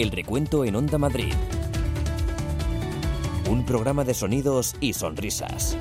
El recuento en Onda Madrid. Un programa de sonidos y sonrisas.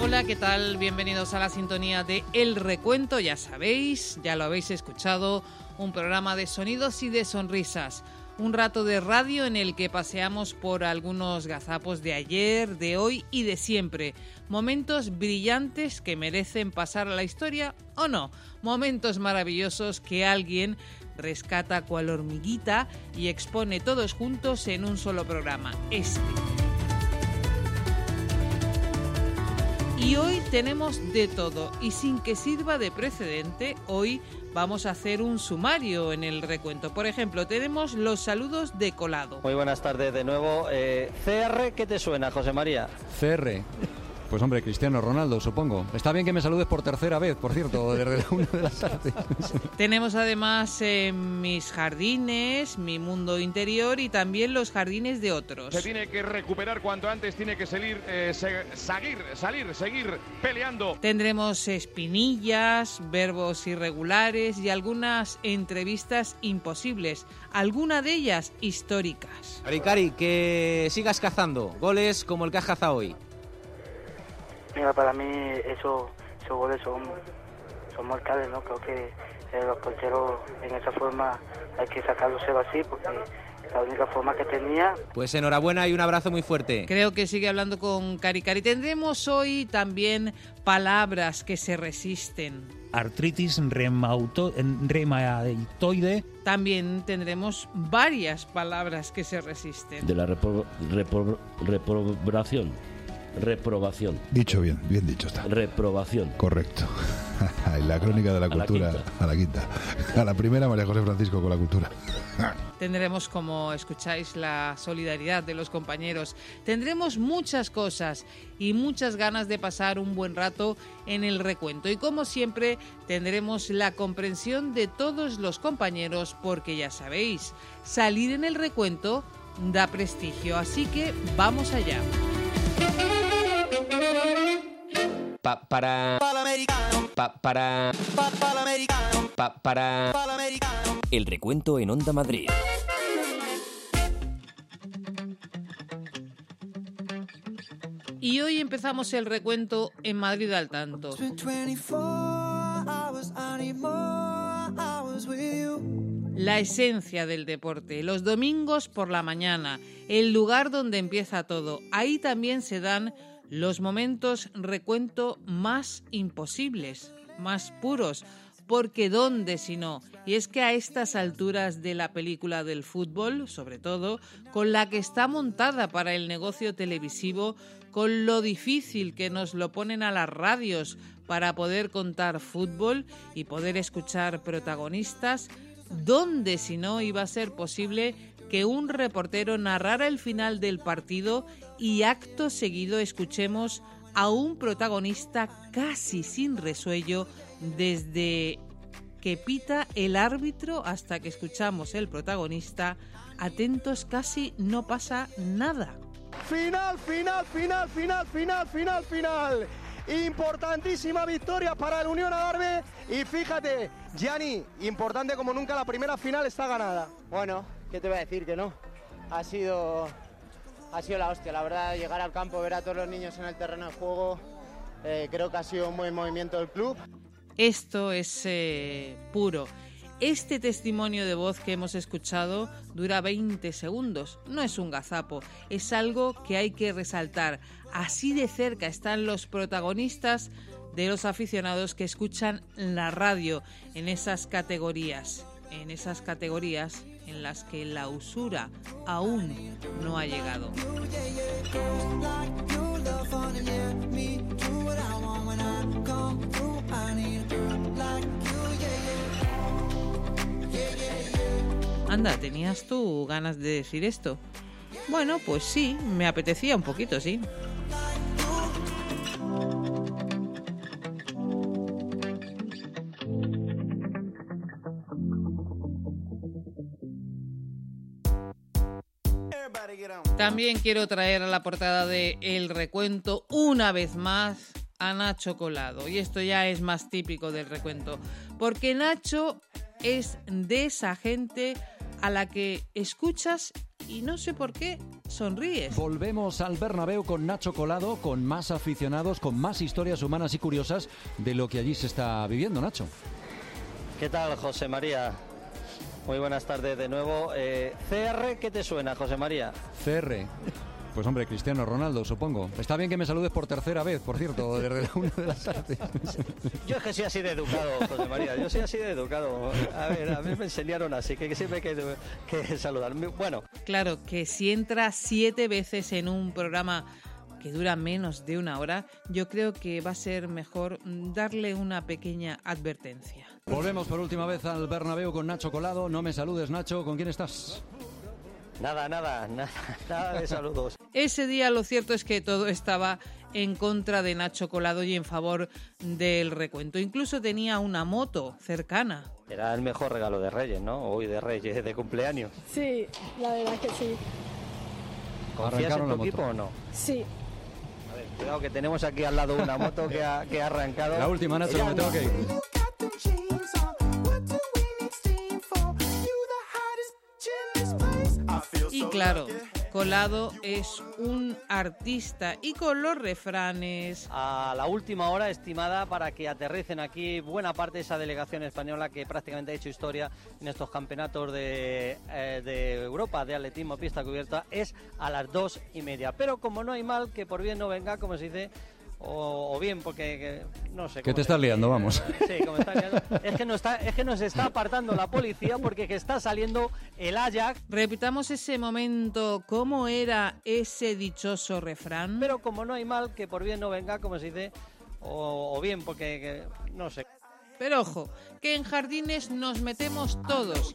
Hola, ¿qué tal? Bienvenidos a la sintonía de El Recuento. Ya sabéis, ya lo habéis escuchado, un programa de sonidos y de sonrisas. Un rato de radio en el que paseamos por algunos gazapos de ayer, de hoy y de siempre. Momentos brillantes que merecen pasar a la historia o no. Momentos maravillosos que alguien rescata cual hormiguita y expone todos juntos en un solo programa. Este. Y hoy tenemos de todo y sin que sirva de precedente, hoy vamos a hacer un sumario en el recuento. Por ejemplo, tenemos los saludos de colado. Muy buenas tardes de nuevo. Eh, CR, ¿qué te suena, José María? CR. Pues hombre, Cristiano Ronaldo, supongo. Está bien que me saludes por tercera vez, por cierto, desde la una de la tarde. Tenemos además eh, mis jardines, mi mundo interior y también los jardines de otros. Se tiene que recuperar cuanto antes, tiene que salir, eh, se- seguir, salir, seguir peleando. Tendremos espinillas, verbos irregulares y algunas entrevistas imposibles, alguna de ellas históricas. Cari, Cari, que sigas cazando goles como el que has cazado hoy. Mira, para mí eso, esos goles son, son mortales, ¿no? Creo que eh, los porteros en esa forma hay que sacarlos así porque la única forma que tenía Pues enhorabuena y un abrazo muy fuerte. Creo que sigue hablando con Cari Cari. Tendremos hoy también palabras que se resisten. artritis reumauto- reumatoide, También tendremos varias palabras que se resisten. de la repro- repro- reprobación. Reprobación. Dicho bien, bien dicho está. Reprobación. Correcto. La crónica de la cultura a la quinta. A la primera, María José Francisco con la cultura. Tendremos, como escucháis, la solidaridad de los compañeros. Tendremos muchas cosas y muchas ganas de pasar un buen rato en el recuento. Y como siempre, tendremos la comprensión de todos los compañeros porque ya sabéis, salir en el recuento da prestigio. Así que vamos allá. Pa- para. Pa- para. Pa- para. El recuento en Onda Madrid. Y hoy empezamos el recuento en Madrid al tanto. La esencia del deporte, los domingos por la mañana, el lugar donde empieza todo. Ahí también se dan los momentos recuento más imposibles, más puros, porque ¿dónde si no? Y es que a estas alturas de la película del fútbol, sobre todo, con la que está montada para el negocio televisivo, con lo difícil que nos lo ponen a las radios para poder contar fútbol y poder escuchar protagonistas, ¿dónde si no iba a ser posible que un reportero narrara el final del partido y acto seguido escuchemos a un protagonista casi sin resuello desde que pita el árbitro hasta que escuchamos el protagonista, atentos casi no pasa nada. Final, final, final, final, final, final, final. Importantísima victoria para el Unión Adarve. Y fíjate, Gianni, importante como nunca, la primera final está ganada. Bueno, ¿qué te voy a decir que no? Ha sido, ha sido la hostia, la verdad, llegar al campo, ver a todos los niños en el terreno de juego, eh, creo que ha sido un buen movimiento del club. Esto es eh, puro. Este testimonio de voz que hemos escuchado dura 20 segundos. No es un gazapo, es algo que hay que resaltar. Así de cerca están los protagonistas de los aficionados que escuchan la radio en esas categorías, en esas categorías en las que la usura aún no ha llegado. Anda, ¿tenías tú ganas de decir esto? Bueno, pues sí, me apetecía un poquito, sí. También quiero traer a la portada de El Recuento una vez más a Nacho Colado. Y esto ya es más típico del recuento. Porque Nacho es de esa gente a la que escuchas y no sé por qué sonríes. Volvemos al Bernabéu con Nacho Colado, con más aficionados, con más historias humanas y curiosas de lo que allí se está viviendo, Nacho. ¿Qué tal, José María? Muy buenas tardes de nuevo. Eh, CR, ¿qué te suena, José María? CR. Pues hombre, Cristiano Ronaldo, supongo. Está bien que me saludes por tercera vez, por cierto, desde la una de la tarde. Yo es que soy así de educado, José María. Yo soy así de educado. A ver, a mí me enseñaron así, que siempre hay que, que saludar. Bueno. Claro, que si entra siete veces en un programa que dura menos de una hora, yo creo que va a ser mejor darle una pequeña advertencia. Volvemos por última vez al Bernabéu con Nacho Colado. No me saludes, Nacho. ¿Con quién estás? Nada, nada, nada, nada de saludos. Ese día lo cierto es que todo estaba en contra de Nacho Colado y en favor del recuento. Incluso tenía una moto cercana. Era el mejor regalo de Reyes, ¿no? Hoy de Reyes, de cumpleaños. Sí, la verdad que sí. ¿Confías en tu equipo o no? Sí. A ver, cuidado que tenemos aquí al lado una moto que ha, que ha arrancado. La última, Nacho, me tengo que ir. Claro, Colado es un artista y con los refranes. A la última hora estimada para que aterricen aquí buena parte de esa delegación española que prácticamente ha hecho historia en estos campeonatos de, eh, de Europa de atletismo pista cubierta es a las dos y media. Pero como no hay mal que por bien no venga, como se dice, o, o, bien porque que, no sé. Que te estás liando, vamos. Sí, como está liando. Es que, no está, es que nos está apartando la policía porque que está saliendo el Ajax. Repitamos ese momento, ¿cómo era ese dichoso refrán? Pero como no hay mal que por bien no venga, como se dice, o, o bien porque que, no sé. Pero ojo, que en jardines nos metemos todos.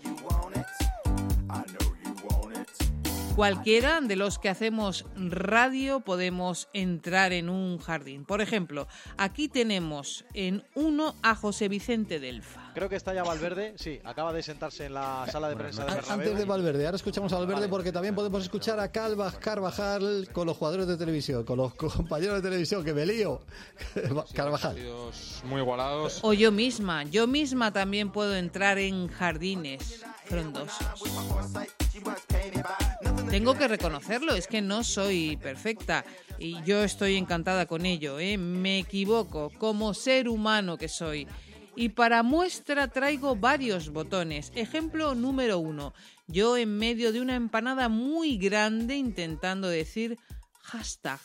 Cualquiera de los que hacemos radio podemos entrar en un jardín. Por ejemplo, aquí tenemos en uno a José Vicente Delfa. Creo que está ya Valverde, sí, acaba de sentarse en la sala de prensa de Bernabéu. Antes de Valverde, ahora escuchamos a Valverde porque también podemos escuchar a Calva Carvajal con los jugadores de televisión, con los compañeros de televisión, que me lío. Carvajal. Muy igualados. O yo misma, yo misma también puedo entrar en jardines frondosos. Tengo que reconocerlo, es que no soy perfecta y yo estoy encantada con ello, ¿eh? me equivoco como ser humano que soy. Y para muestra traigo varios botones. Ejemplo número uno, yo en medio de una empanada muy grande intentando decir hashtag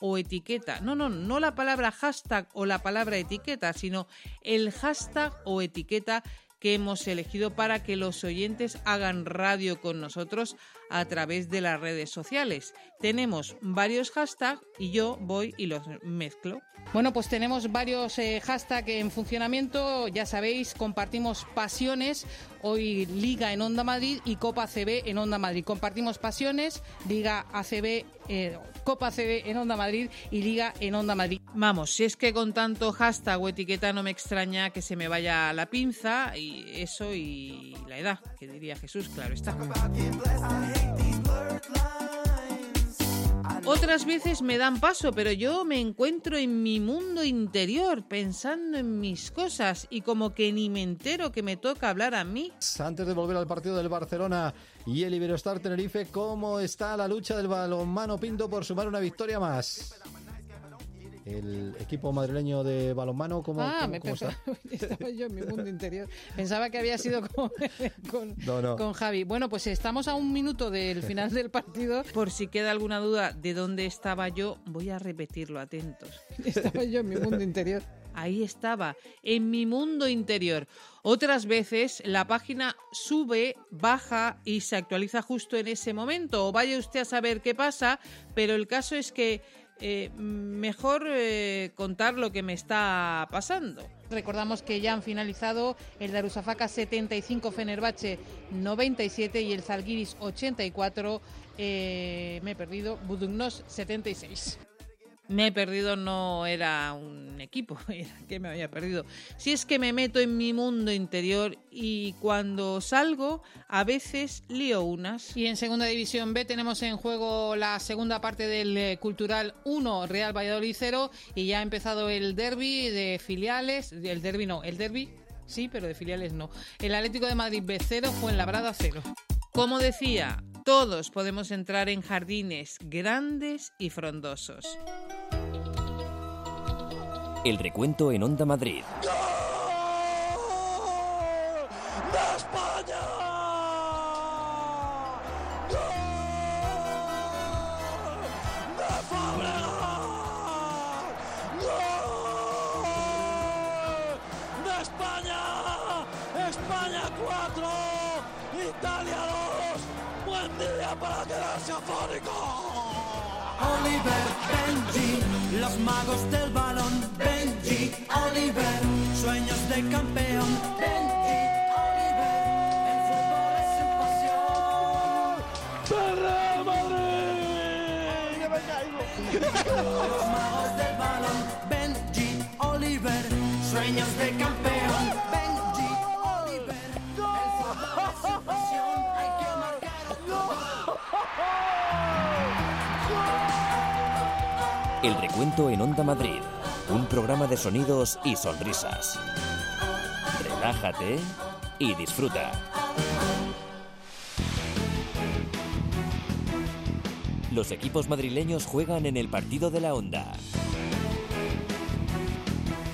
o etiqueta. No, no, no la palabra hashtag o la palabra etiqueta, sino el hashtag o etiqueta que hemos elegido para que los oyentes hagan radio con nosotros a través de las redes sociales. Tenemos varios hashtags y yo voy y los mezclo. Bueno, pues tenemos varios eh, hashtags en funcionamiento. Ya sabéis, compartimos pasiones. Hoy Liga en Onda Madrid y Copa CB en Onda Madrid. Compartimos pasiones, Liga ACB, eh, Copa CB en Onda Madrid y Liga en Onda Madrid. Vamos, si es que con tanto hashtag o etiqueta no me extraña que se me vaya la pinza y eso y la edad, que diría Jesús, claro está. Otras veces me dan paso, pero yo me encuentro en mi mundo interior, pensando en mis cosas y como que ni me entero que me toca hablar a mí. Antes de volver al partido del Barcelona y el Iberostar Tenerife, ¿cómo está la lucha del balonmano Pinto por sumar una victoria más? El equipo madrileño de balonmano ¿cómo, ah, cómo, me cómo está? estaba yo en mi mundo interior pensaba que había sido con, con, no, no. con, Javi bueno pues estamos a un minuto del final del partido por si queda alguna duda de dónde estaba yo voy a repetirlo atentos estaba yo en mi mundo interior Ahí estaba, en mi mundo interior. Otras veces la página sube, baja y se actualiza justo en ese momento. O vaya usted a saber qué pasa, pero el caso es que eh, mejor eh, contar lo que me está pasando. Recordamos que ya han finalizado el Darusafaka 75 Fenerbahce 97 y el Zalgiris 84, eh, me he perdido, Budugnos 76. Me he perdido no era un equipo, era que me había perdido. Si es que me meto en mi mundo interior y cuando salgo a veces lío unas. Y en Segunda División B tenemos en juego la segunda parte del eh, Cultural 1, Real Valladolid 0 y ya ha empezado el derby de filiales, el derby no, el derby sí, pero de filiales no. El Atlético de Madrid B0 fue en Labrada 0. Como decía, todos podemos entrar en jardines grandes y frondosos. El recuento en Onda Madrid. ¡De España! ¡Buen día para quedarse afónico! Oliver, Benji, los magos del balón, Benji, Oliver, sueños de campeón, Benji, Oliver, el fútbol es su pasión. ¡Perra Madrid! ¡Que me caigo! Los magos El recuento en Onda Madrid. Un programa de sonidos y sonrisas. Relájate y disfruta. Los equipos madrileños juegan en el partido de la Onda.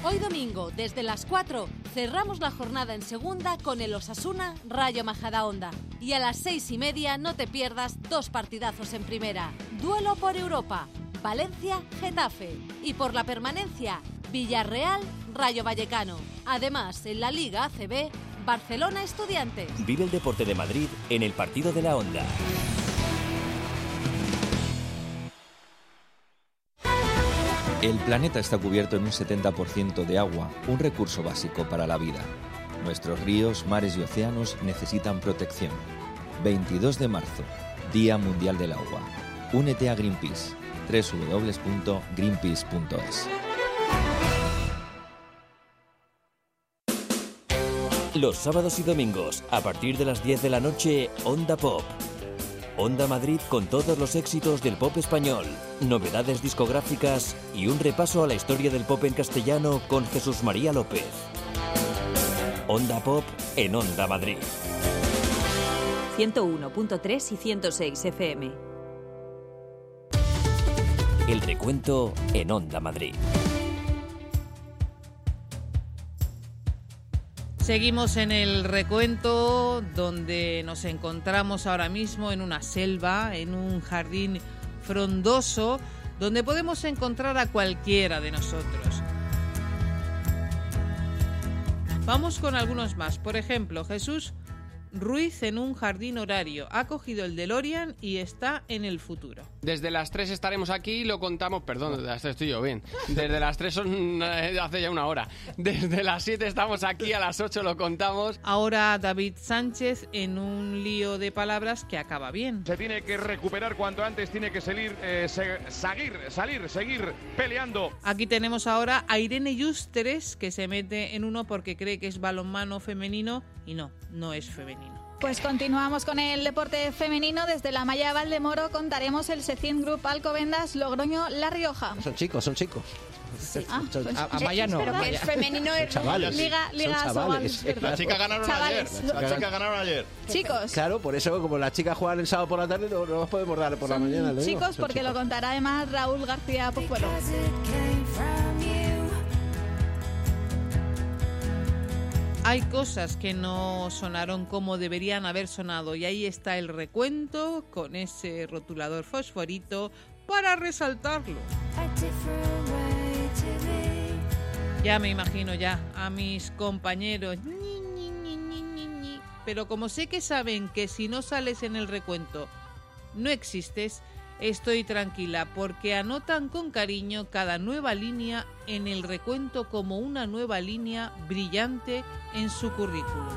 Hoy domingo, desde las 4, cerramos la jornada en segunda con el Osasuna Rayo Majadahonda. Y a las seis y media no te pierdas dos partidazos en primera. Duelo por Europa, Valencia Getafe. Y por la permanencia, Villarreal Rayo Vallecano. Además, en la Liga ACB, Barcelona Estudiantes. Vive el deporte de Madrid en el partido de la Onda. El planeta está cubierto en un 70% de agua, un recurso básico para la vida. Nuestros ríos, mares y océanos necesitan protección. 22 de marzo, Día Mundial del Agua. Únete a Greenpeace. www.greenpeace.es. Los sábados y domingos, a partir de las 10 de la noche, Onda Pop. Onda Madrid con todos los éxitos del pop español, novedades discográficas y un repaso a la historia del pop en castellano con Jesús María López. Onda Pop en Onda Madrid. 101.3 y 106 FM. El recuento en Onda Madrid. Seguimos en el recuento donde nos encontramos ahora mismo en una selva, en un jardín frondoso, donde podemos encontrar a cualquiera de nosotros. Vamos con algunos más. Por ejemplo, Jesús Ruiz en un jardín horario. Ha cogido el DeLorean y está en el futuro. Desde las 3 estaremos aquí y lo contamos. Perdón, desde las 3 estoy yo bien. Desde las 3 son eh, hace ya una hora. Desde las 7 estamos aquí, a las 8 lo contamos. Ahora David Sánchez en un lío de palabras que acaba bien. Se tiene que recuperar cuanto antes, tiene que salir, eh, se- salir, seguir peleando. Aquí tenemos ahora a Irene Yusteres que se mete en uno porque cree que es balonmano femenino y no, no es femenino. Pues continuamos con el deporte femenino. Desde la Malla Valdemoro contaremos el Secin Group Alcobendas Logroño La Rioja. Son chicos, son chicos. Ah, Son- pues a, a es- Maya no. pero que Maya. es femenino, es chavales. Liga- Liga. Las chicas ganaron Chavales. ayer. Las chicas ganaron ayer. Chicos. Claro, por eso como las chicas juegan el sábado por la tarde no, no nos podemos dar por la mañana. Chicos, porque lo contará además Raúl García Pozuelo. Hay cosas que no sonaron como deberían haber sonado y ahí está el recuento con ese rotulador fosforito para resaltarlo. Ya me imagino ya a mis compañeros. Pero como sé que saben que si no sales en el recuento no existes, estoy tranquila porque anotan con cariño cada nueva línea en el recuento como una nueva línea brillante en su currículum.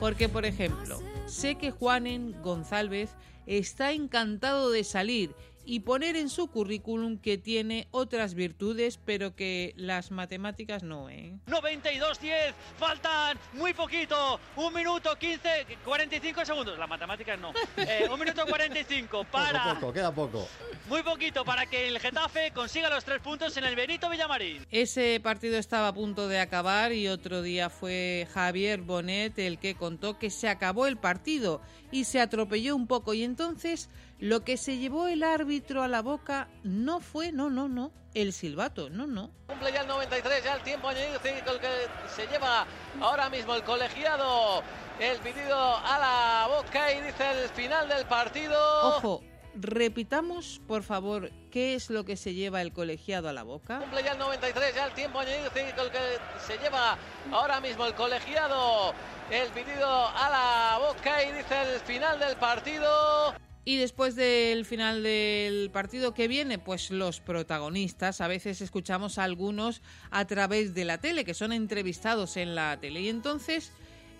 Porque, por ejemplo, sé que Juanen González está encantado de salir y poner en su currículum que tiene otras virtudes, pero que las matemáticas no, ¿eh? 92-10, faltan muy poquito, un minuto 15, 45 segundos. Las matemáticas no. Eh, un minuto 45 para. Poco, poco, queda poco. Muy poquito para que el Getafe consiga los tres puntos en el Benito Villamarín. Ese partido estaba a punto de acabar y otro día fue Javier Bonet el que contó que se acabó el partido y se atropelló un poco y entonces lo que se llevó el árbitro a la boca no fue, no, no, no, el silbato, no, no. Cumple ya el 93, ya el tiempo añadido el que se lleva ahora mismo el colegiado. El pedido a la boca y dice el final del partido. Ojo, repitamos, por favor, qué es lo que se lleva el colegiado a la boca. Cumple ya el 93, ya el tiempo añadido el que se lleva ahora mismo el colegiado. El pedido a la boca y dice el final del partido. Y después del final del partido que viene, pues los protagonistas, a veces escuchamos a algunos a través de la tele, que son entrevistados en la tele. Y entonces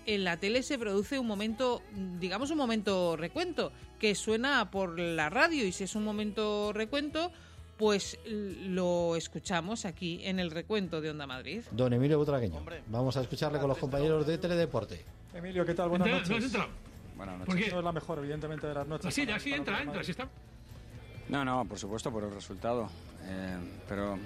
en la tele se produce un momento, digamos un momento recuento, que suena por la radio y si es un momento recuento, pues lo escuchamos aquí en el recuento de Onda Madrid. Don Emilio Butragueño, vamos a escucharle con los compañeros de Teledeporte. Emilio, ¿qué tal? Buenas noches. Buenas ¿Por qué? No es la mejor, evidentemente, de las noches. Así, para- así, para entra, entra, así está. No, no, por supuesto, por el resultado. Eh, pero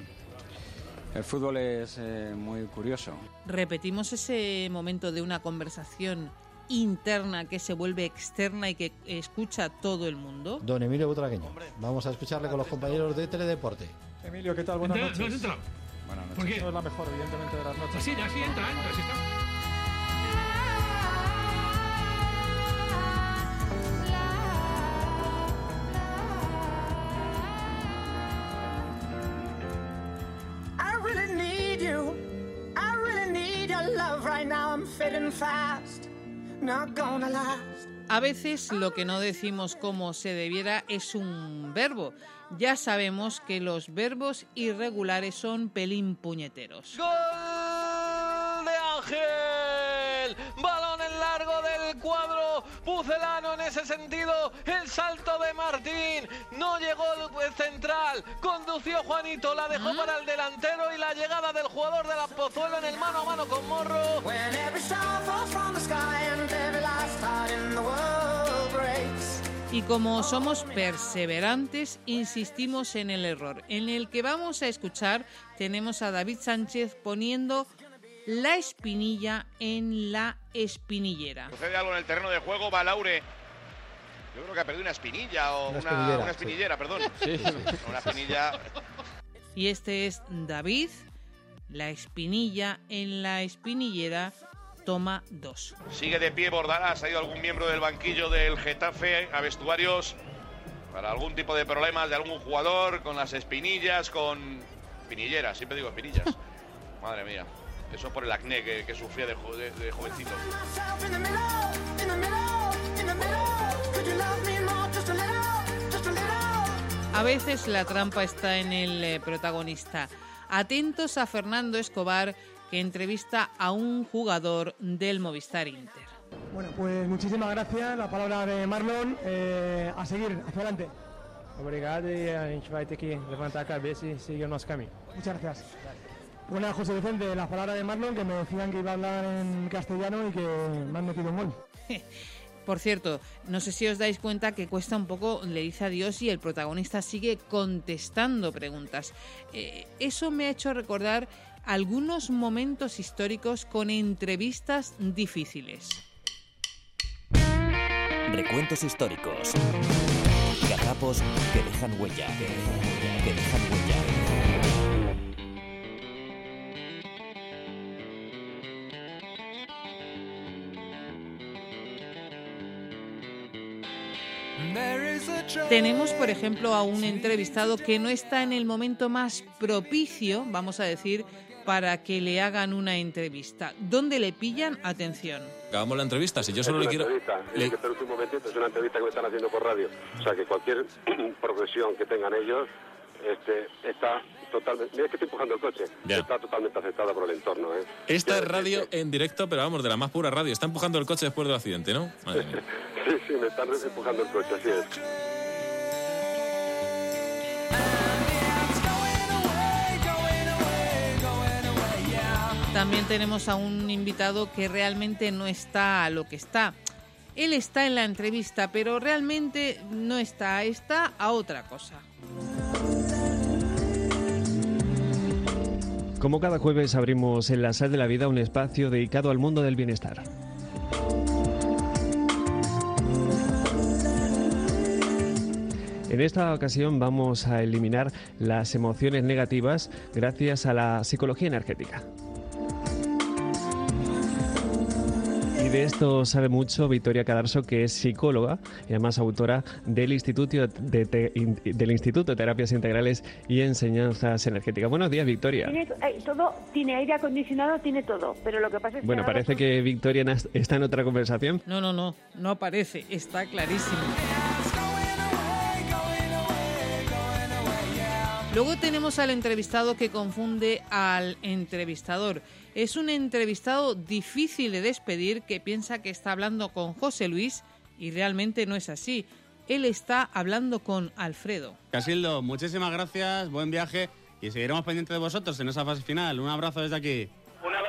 el fútbol es eh, muy curioso. Repetimos ese momento de una conversación interna que se vuelve externa y que escucha todo el mundo. Don Emilio Butragueño, vamos a escucharle con los compañeros de Teledeporte. Emilio, ¿qué tal? Buenas Entra, noches. ¿no has entrado? Buenas ¿Por qué? No es la mejor, evidentemente, de las noches. Así, así, entra, entra, Madrid. está. A veces lo que no decimos como se debiera es un verbo. Ya sabemos que los verbos irregulares son pelín puñeteros. Gol de Ángel. Balón en largo del cuadro. Pucelano en ese sentido. El salto de Martín. No llegó el central. Condució Juanito. La dejó para el delantero. Y la llegada del jugador de la Pozuelo en el mano a mano con Morro. Y como somos perseverantes, insistimos en el error. En el que vamos a escuchar tenemos a David Sánchez poniendo la espinilla en la espinillera. Sucede algo en el terreno de juego, va Laure. Yo creo que ha perdido una espinilla o Una una, espinillera, una espinillera, perdón. Sí, sí. Una espinilla. Y este es David, la espinilla en la espinillera, toma dos. Sigue de pie Bordalás. Ha ido algún miembro del banquillo del Getafe a vestuarios para algún tipo de problemas de algún jugador con las espinillas, con espinilleras. Siempre digo espinillas. Madre mía. Eso por el acné que, que sufría de, jo- de- de jovencito. A a? A veces la trampa está en el eh, protagonista. Atentos a Fernando Escobar, que entrevista a un jugador del Movistar Inter. Bueno, pues muchísimas gracias. La palabra de Marlon. eh, a seguir, hacia adelante. Obrigado e a gente vai ter que levantar a cabeça e seguir o nosso caminho. Muchas gracias. Bueno, José Vicente, las palabras de Marlon, que me decían que iba a hablar en castellano y que me han metido un gol. Por cierto, no sé si os dais cuenta que cuesta un poco, le dice adiós y el protagonista sigue contestando preguntas. Eh, eso me ha hecho recordar algunos momentos históricos con entrevistas difíciles. Recuentos históricos. Gazapos que dejan huella. Que dejan Tenemos, por ejemplo, a un entrevistado que no está en el momento más propicio, vamos a decir, para que le hagan una entrevista. ¿Dónde le pillan? Atención. Acabamos la entrevista, si yo solo es le quiero... entrevista, le- es que un momentito, es una entrevista que me están haciendo por radio. O sea que cualquier profesión que tengan ellos, este, está totalmente... Mira que estoy empujando el coche. Ya. Está totalmente afectada por el entorno, ¿eh? Esta es radio en directo, pero vamos, de la más pura radio. Está empujando el coche después del accidente, ¿no? Sí, sí, me están empujando el coche, así es. También tenemos a un invitado que realmente no está a lo que está. Él está en la entrevista, pero realmente no está, está a otra cosa. Como cada jueves abrimos en la Sal de la Vida un espacio dedicado al mundo del bienestar. En esta ocasión vamos a eliminar las emociones negativas gracias a la psicología energética. Y de esto sabe mucho Victoria Cadarso, que es psicóloga y además autora del Instituto de, Te- del Instituto de Terapias Integrales y Enseñanzas Energéticas. Buenos días, Victoria. Tiene, eh, todo, tiene aire acondicionado, tiene todo, pero lo que pasa es que Bueno, parece que Victoria está en otra conversación. No, no, no, no aparece, está clarísimo. Luego tenemos al entrevistado que confunde al entrevistador. Es un entrevistado difícil de despedir que piensa que está hablando con José Luis y realmente no es así. Él está hablando con Alfredo. Casildo, muchísimas gracias, buen viaje y seguiremos pendientes de vosotros en esa fase final. Un abrazo desde aquí.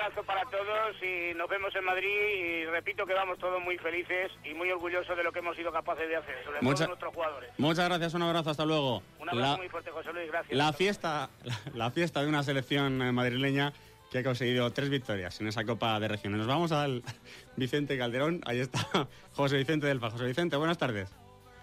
Un abrazo para todos y nos vemos en Madrid y repito que vamos todos muy felices y muy orgullosos de lo que hemos sido capaces de hacer, sobre Mucha- todo nuestros jugadores. Muchas gracias, un abrazo, hasta luego. Un abrazo La- muy fuerte, José Luis, gracias. La fiesta, la, la fiesta de una selección eh, madrileña que ha conseguido tres victorias en esa Copa de Regiones. Nos vamos al Vicente Calderón. Ahí está José Vicente Delfa. José Vicente, buenas tardes.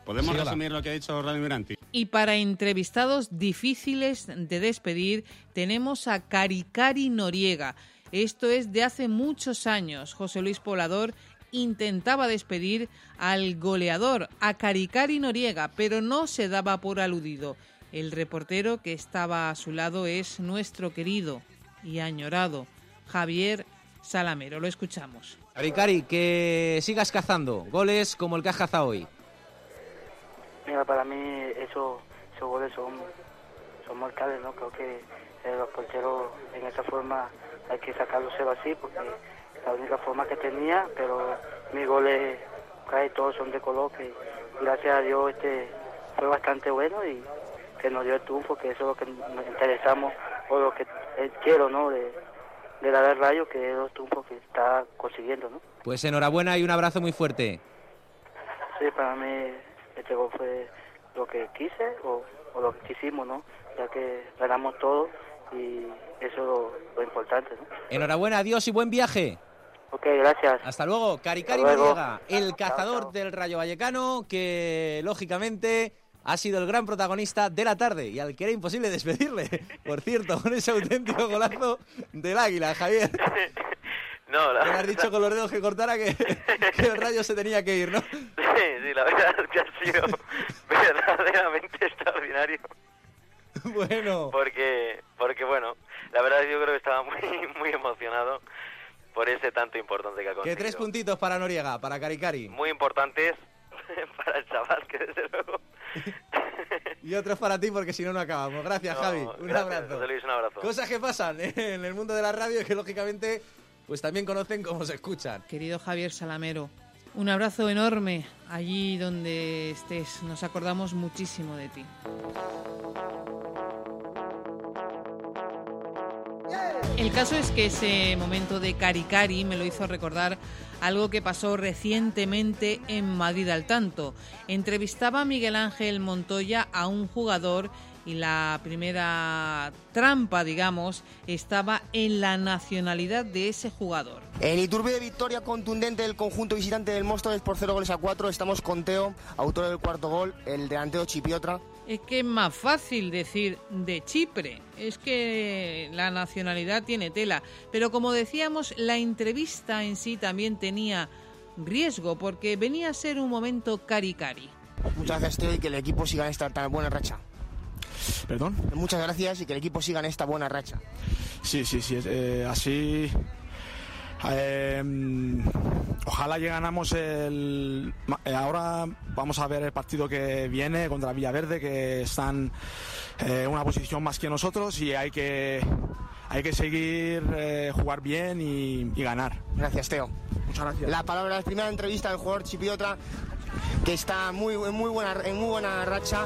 ¿Podemos Sí, resumir lo que ha dicho Radio Miranti? Y para entrevistados difíciles de despedir, tenemos a Caricari Noriega. Esto es de hace muchos años. José Luis Poblador intentaba despedir al goleador, a Caricari Noriega, pero no se daba por aludido. El reportero que estaba a su lado es nuestro querido y añorado Javier Salamero. Lo escuchamos. Ricari, que sigas cazando goles como el que has cazado hoy. Mira, para mí eso, esos goles son, son mortales, ¿no? Creo que eh, los porteros en esa forma hay que sacarlos cero así porque es la única forma que tenía, pero mis goles casi todos son de Colombia y gracias a Dios este fue bastante bueno y que nos dio el triunfo, que eso es lo que nos interesamos o lo que eh, quiero, ¿no? De, de la del Rayo, que es los triunfos que está consiguiendo, ¿no? Pues enhorabuena y un abrazo muy fuerte. Sí, para mí este gol fue lo que quise o, o lo que quisimos, ¿no? Ya que ganamos todo y eso es lo, importante, ¿no? Enhorabuena, adiós y buen viaje. Ok, gracias. Hasta luego. Caricari Hasta luego. Noriega, el cazador del Rayo Vallecano, que lógicamente ha sido el gran protagonista de la tarde y al que era imposible despedirle. Por cierto, con ese auténtico golazo del Águila, Javier. No, la le has dicho con los dedos que cortara que, que el Rayo se tenía que ir, ¿no? Sí, sí, la verdad es que ha sido verdaderamente extraordinario. Bueno. Porque, porque bueno, la verdad yo creo que estaba muy, muy emocionado por ese tanto importante que ha Que conseguido. tres puntitos para Noriega, para Caricari. Muy importantes para el chaval, que desde luego... Y otros para ti porque si no, no acabamos. Gracias, No, Javi. Un gracias, abrazo. José Luis, un abrazo. Cosas que pasan en el mundo de la radio y que lógicamente pues también conocen cómo se escuchan. Querido Javier Salamero, un abrazo enorme allí donde estés. Nos acordamos muchísimo de ti. El caso es que ese momento de Cari Cari me lo hizo recordar algo que pasó recientemente en Madrid al tanto. Entrevistaba a Miguel Ángel Montoya a un jugador y la primera trampa, digamos, estaba en la nacionalidad de ese jugador. En Iturbe de victoria contundente del conjunto visitante del Móstoles por 0 goles a 4. Estamos con Teo, autor del cuarto gol, el delantero Chipiotra. Es que es más fácil decir de Chipre, es que la nacionalidad tiene tela. Pero como decíamos, la entrevista en sí también tenía riesgo porque venía a ser un momento cari-cari. Muchas gracias Teo y que el equipo siga en esta tan buena racha. ¿Perdón? Muchas gracias y que el equipo siga en esta buena racha. Sí, sí, sí. eh, así. eh, ojalá que ganamos el. eh, ahora vamos a ver el partido que viene contra Villaverde, que están eh, una posición más que nosotros y hay que, hay que seguir, eh, jugar bien y, y ganar. Gracias, Teo. Muchas gracias. La palabra, la primera entrevista del jugador chipriota que está muy, en, muy buena, en muy buena racha.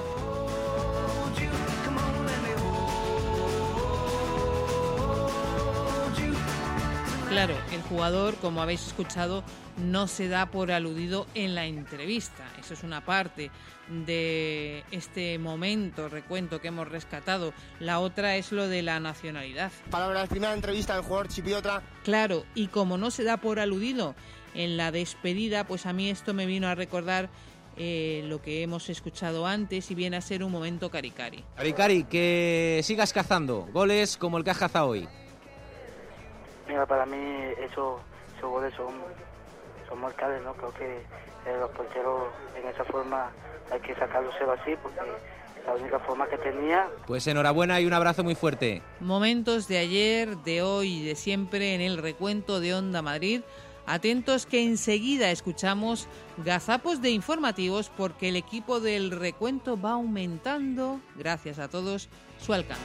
Claro, el jugador, como habéis escuchado, no se da por aludido en la entrevista. Eso es una parte de este momento, recuento que hemos rescatado. La otra es lo de la nacionalidad. Palabra, la primera entrevista del jugador chipriota. Claro, y como no se da por aludido en la despedida, pues a mí esto me vino a recordar eh, lo que hemos escuchado antes y viene a ser un momento caricari. Aricari, que sigas cazando goles como el que has cazado hoy. Mira, para mí esos, esos goles son, son mortales, ¿no? Creo que eh, los porteros en esa forma hay que sacarlos así porque es la única forma que tenía. Pues enhorabuena y un abrazo muy fuerte. Momentos de ayer, de hoy y de siempre en el recuento de Onda Madrid. Atentos que enseguida escuchamos gazapos de informativos porque el equipo del recuento va aumentando, gracias a todos, su alcance.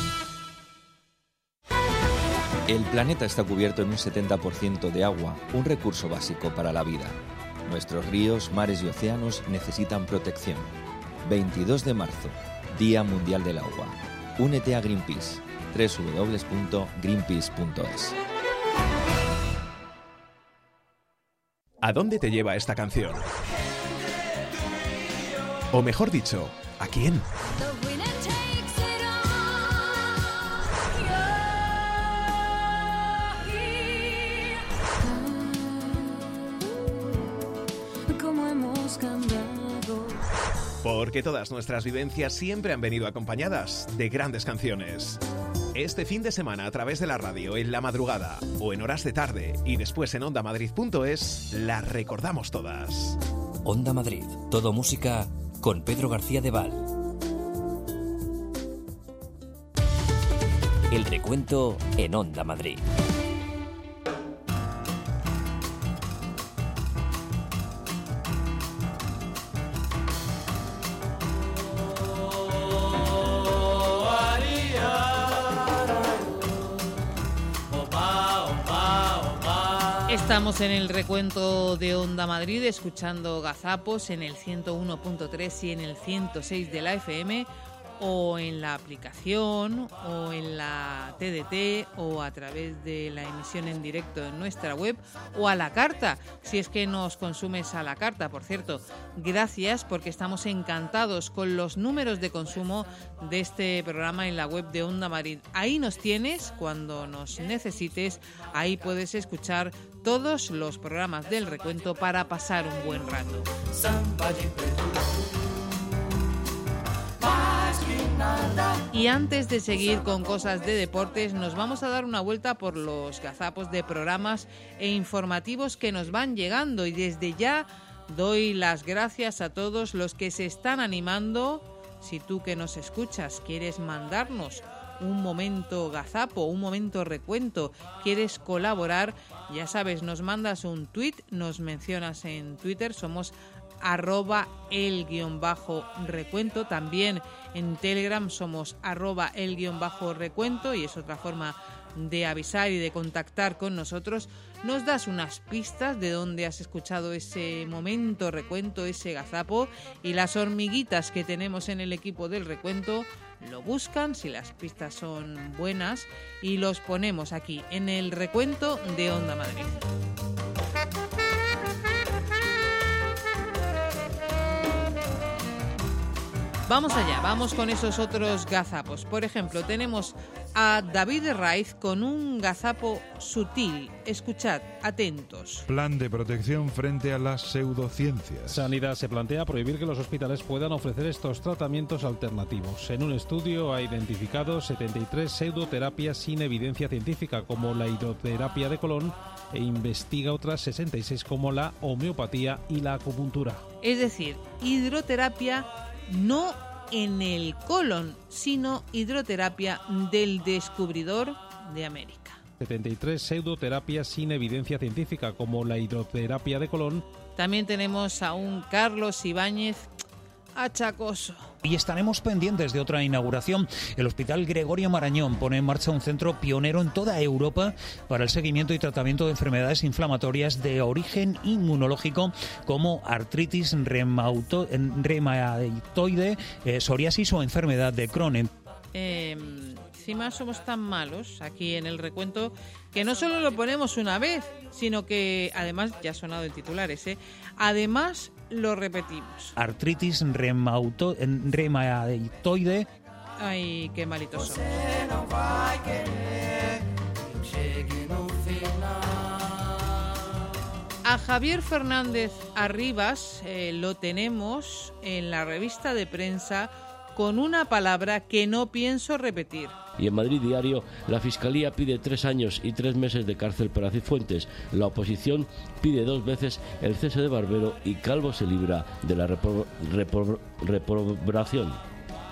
El planeta está cubierto en un 70% de agua, un recurso básico para la vida. Nuestros ríos, mares y océanos necesitan protección. 22 de marzo, Día Mundial del Agua. Únete a Greenpeace. www.greenpeace.es. ¿A dónde te lleva esta canción? O mejor dicho, ¿a quién? Porque todas nuestras vivencias siempre han venido acompañadas de grandes canciones. Este fin de semana a través de la radio, en la madrugada o en horas de tarde y después en ondamadrid.es, las recordamos todas. Onda Madrid, todo música con Pedro García de Val. El recuento en Onda Madrid. Estamos en el recuento de Onda Madrid escuchando Gazapos en el 101.3 y en el 106 de la FM o en la aplicación o en la TDT o a través de la emisión en directo en nuestra web o a la carta, si es que nos consumes a la carta. Por cierto, gracias porque estamos encantados con los números de consumo de este programa en la web de Onda Madrid. Ahí nos tienes cuando nos necesites, ahí puedes escuchar todos los programas del recuento para pasar un buen rato. Y antes de seguir con cosas de deportes, nos vamos a dar una vuelta por los gazapos de programas e informativos que nos van llegando. Y desde ya doy las gracias a todos los que se están animando. Si tú que nos escuchas quieres mandarnos un momento gazapo, un momento recuento, quieres colaborar, ya sabes, nos mandas un tweet, nos mencionas en Twitter, somos arroba el guion bajo recuento. También en Telegram somos arroba el guion recuento y es otra forma de avisar y de contactar con nosotros. Nos das unas pistas de dónde has escuchado ese momento recuento, ese gazapo y las hormiguitas que tenemos en el equipo del recuento lo buscan si las pistas son buenas y los ponemos aquí en el recuento de Onda Madrid. Vamos allá, vamos con esos otros gazapos. Por ejemplo, tenemos a David Raiz con un gazapo sutil. Escuchad, atentos. Plan de protección frente a las pseudociencias. Sanidad se plantea prohibir que los hospitales puedan ofrecer estos tratamientos alternativos. En un estudio ha identificado 73 pseudoterapias sin evidencia científica, como la hidroterapia de colon, e investiga otras 66 como la homeopatía y la acupuntura. Es decir, hidroterapia no en el colon, sino hidroterapia del descubridor de América. 73 pseudoterapias sin evidencia científica, como la hidroterapia de colon, También tenemos a un Carlos Ibáñez achacoso. Y estaremos pendientes de otra inauguración. El Hospital Gregorio Marañón pone en marcha un centro pionero en toda Europa para el seguimiento y tratamiento de enfermedades inflamatorias de origen inmunológico como artritis reumauto- reumatoide, eh, psoriasis o enfermedad de Crohn. Eh, encima somos tan malos aquí en el recuento que no solo lo ponemos una vez, sino que además, ya ha sonado en titulares, ¿eh? además lo repetimos. Artritis reumatoide. Ay, qué malitos somos. A Javier Fernández Arribas eh, lo tenemos en la revista de prensa con una palabra que no pienso repetir. Y en Madrid Diario, la Fiscalía pide tres años y tres meses de cárcel para Cifuentes. La oposición pide dos veces el cese de Barbero y Calvo se libra de la repro- repro- reprobación.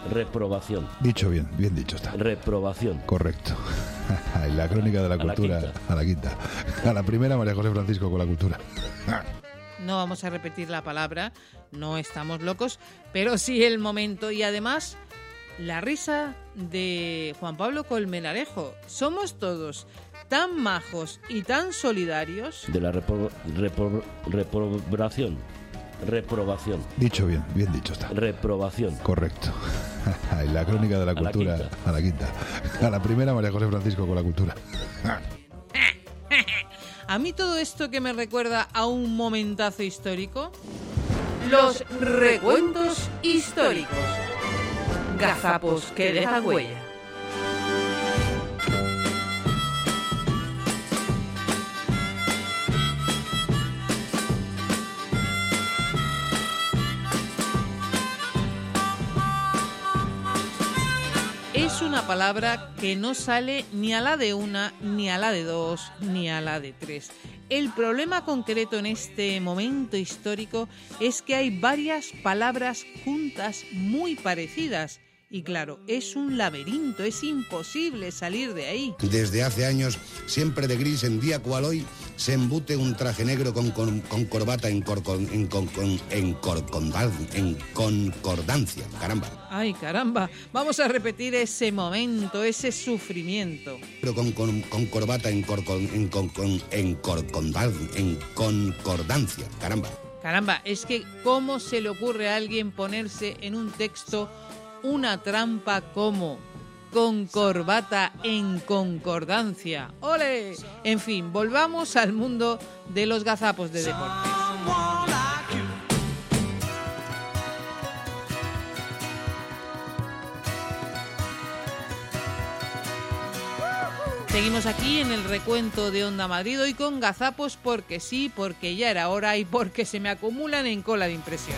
Reprobación. Dicho bien, bien dicho está. Reprobación. Correcto. la crónica de la A la cultura quinta. a la quinta. A la primera, María José Francisco con la cultura. No vamos a repetir la palabra, no estamos locos, pero sí el momento y además la risa de Juan Pablo Colmenarejo. Somos todos tan majos y tan solidarios. De la repro- repro- reprobación. Reprobación. Dicho bien, bien dicho está. Reprobación. Correcto. la crónica de la A la cultura quinta. a la quinta. A la primera, María José Francisco con la cultura. A mí todo esto que me recuerda a un momentazo histórico. Los recuentos históricos. Gazapos que dejan huella. Es una palabra que no sale ni a la de una, ni a la de dos, ni a la de tres. El problema concreto en este momento histórico es que hay varias palabras juntas muy parecidas. Y claro, es un laberinto, es imposible salir de ahí. Desde hace años, siempre de gris en día cual hoy, se embute un traje negro con, con- con corbata en, corcon- en, con- con- en corcondan- en concordancia. Caramba. Ay, caramba, vamos a repetir ese momento, ese sufrimiento. Pero con, con- con corbata en, corcon- en, con- con- en corcondan- en concordancia. Caramba. Caramba, es que ¿cómo se le ocurre a alguien ponerse en un texto una trampa como con corbata en concordancia? ¡Ole! En fin, volvamos al mundo de los gazapos de deportes. Seguimos aquí en el recuento de Onda Madrid hoy con gazapos porque sí, porque ya era hora y porque se me acumulan en cola de impresión.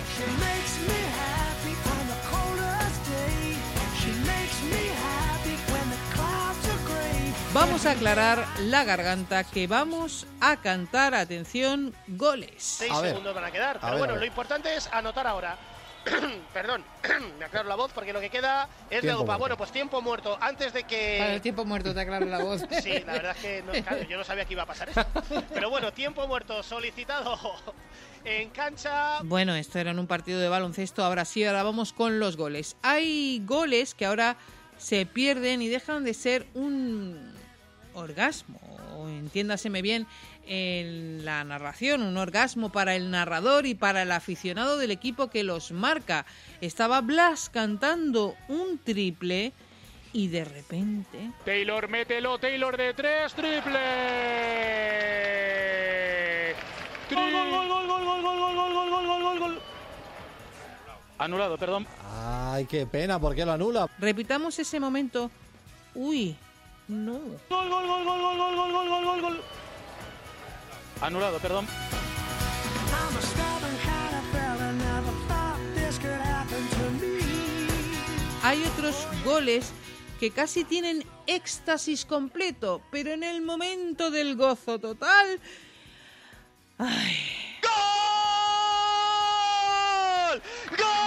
Vamos a aclarar la garganta que vamos a cantar, atención, goles. Seis segundos van a quedar. Pero bueno, ver. lo importante es anotar ahora. Perdón, me aclaro la voz porque lo que queda es de Tiempo Opa. Bueno, pues tiempo muerto. Antes de que. Para el tiempo muerto, te aclaro la voz. Sí, la verdad es que no, claro, yo no sabía que iba a pasar eso. Pero bueno, tiempo muerto solicitado en cancha. Bueno, esto era en un partido de baloncesto, ahora sí, ahora vamos con los goles. Hay goles que ahora se pierden y dejan de ser un orgasmo, o entiéndaseme bien en la narración, un orgasmo para el narrador y para el aficionado del equipo que los marca. Estaba Blas cantando un triple y de repente... Taylor, mételo, Taylor de tres, triple. Gol, gol, gol, gol, gol, gol, gol, gol, gol, gol, gol, gol, gol, gol. Anulado, perdón. Ay, qué pena, ¿por qué lo anula? Repitamos ese momento. Uy, No. Gol, gol, gol, gol, gol, gol, gol, gol, gol, gol, gol. Anulado, perdón. Hay otros goles que casi tienen éxtasis completo, pero en el momento del gozo total... ¡Ay! ¡Gol! ¡Gol!